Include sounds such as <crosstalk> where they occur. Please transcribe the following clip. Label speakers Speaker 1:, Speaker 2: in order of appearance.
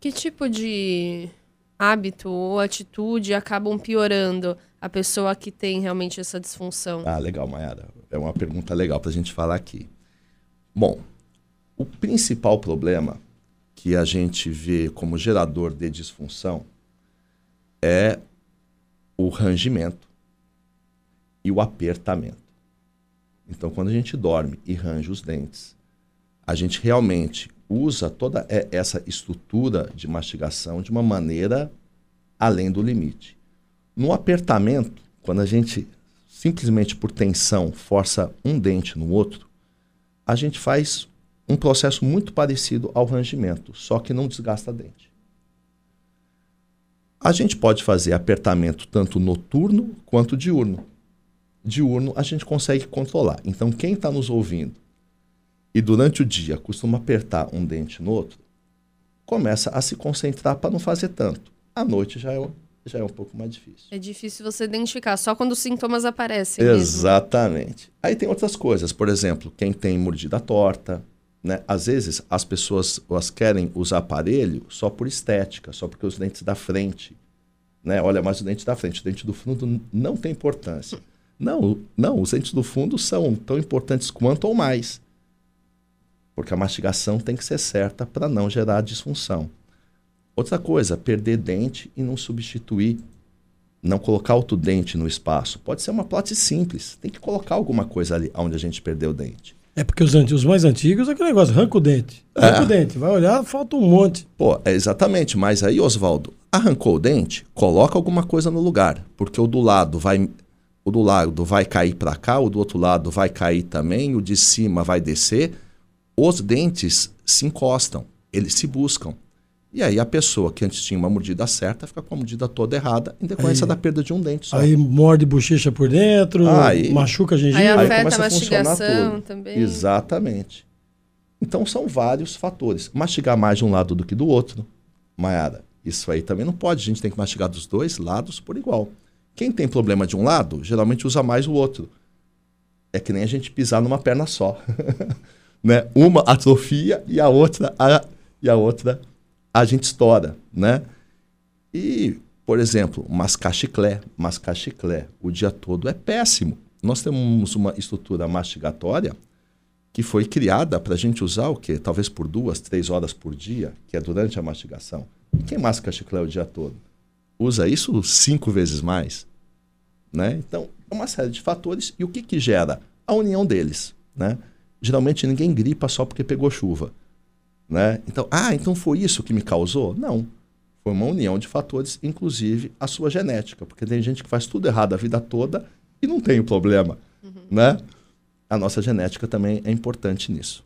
Speaker 1: Que tipo de hábito ou atitude acabam piorando a pessoa que tem realmente essa disfunção?
Speaker 2: Ah, legal, Mayara. É uma pergunta legal para a gente falar aqui. Bom, o principal problema que a gente vê como gerador de disfunção é o rangimento e o apertamento. Então, quando a gente dorme e range os dentes, a gente realmente usa toda essa estrutura de mastigação de uma maneira além do limite. No apertamento, quando a gente simplesmente por tensão força um dente no outro, a gente faz um processo muito parecido ao rangimento, só que não desgasta dente. A gente pode fazer apertamento tanto noturno quanto diurno. Diurno a gente consegue controlar. Então, quem está nos ouvindo e durante o dia costuma apertar um dente no outro, começa a se concentrar para não fazer tanto. À noite já é, já é um pouco mais difícil.
Speaker 1: É difícil você identificar, só quando os sintomas aparecem.
Speaker 2: Exatamente. Mesmo. Aí tem outras coisas, por exemplo, quem tem mordida torta, né? Às vezes as pessoas elas querem usar aparelho só por estética, só porque os dentes da frente, né? Olha mais o dente da frente, o dente do fundo não tem importância. Não, não, os dentes do fundo são tão importantes quanto ou mais. Porque a mastigação tem que ser certa para não gerar disfunção. Outra coisa, perder dente e não substituir, não colocar outro dente no espaço. Pode ser uma plate simples, tem que colocar alguma coisa ali onde a gente perdeu o dente.
Speaker 3: É porque os, os mais antigos é aquele negócio, arranca o dente. Arranca é. o dente, vai olhar, falta um monte.
Speaker 2: Pô, é exatamente, mas aí, Oswaldo, arrancou o dente, coloca alguma coisa no lugar, porque o do lado vai o do lado vai cair para cá, o do outro lado vai cair também, o de cima vai descer. Os dentes se encostam, eles se buscam. E aí a pessoa que antes tinha uma mordida certa fica com a mordida toda errada em decorrência aí, da perda de um dente só.
Speaker 3: Aí morde bochecha por dentro, aí, machuca a gengiva.
Speaker 1: Aí afeta aí a mastigação também.
Speaker 2: Exatamente. Então são vários fatores. Mastigar mais de um lado do que do outro, Mayara, isso aí também não pode. A gente tem que mastigar dos dois lados por igual. Quem tem problema de um lado, geralmente usa mais o outro. É que nem a gente pisar numa perna só. <laughs> né? Uma atrofia e a outra a, e a outra a gente estoura, né? E, por exemplo, mascar chiclé, mascar chiclé o dia todo é péssimo. Nós temos uma estrutura mastigatória que foi criada para a gente usar o quê? Talvez por duas, três horas por dia, que é durante a mastigação. E quem masca chiclé o dia todo? Usa isso cinco vezes mais. Né? Então, é uma série de fatores. E o que, que gera? A união deles. Né? Geralmente ninguém gripa só porque pegou chuva. Né? Então, ah, então foi isso que me causou? Não. Foi uma união de fatores, inclusive a sua genética, porque tem gente que faz tudo errado a vida toda e não tem o problema, uhum. né? A nossa genética também é importante nisso.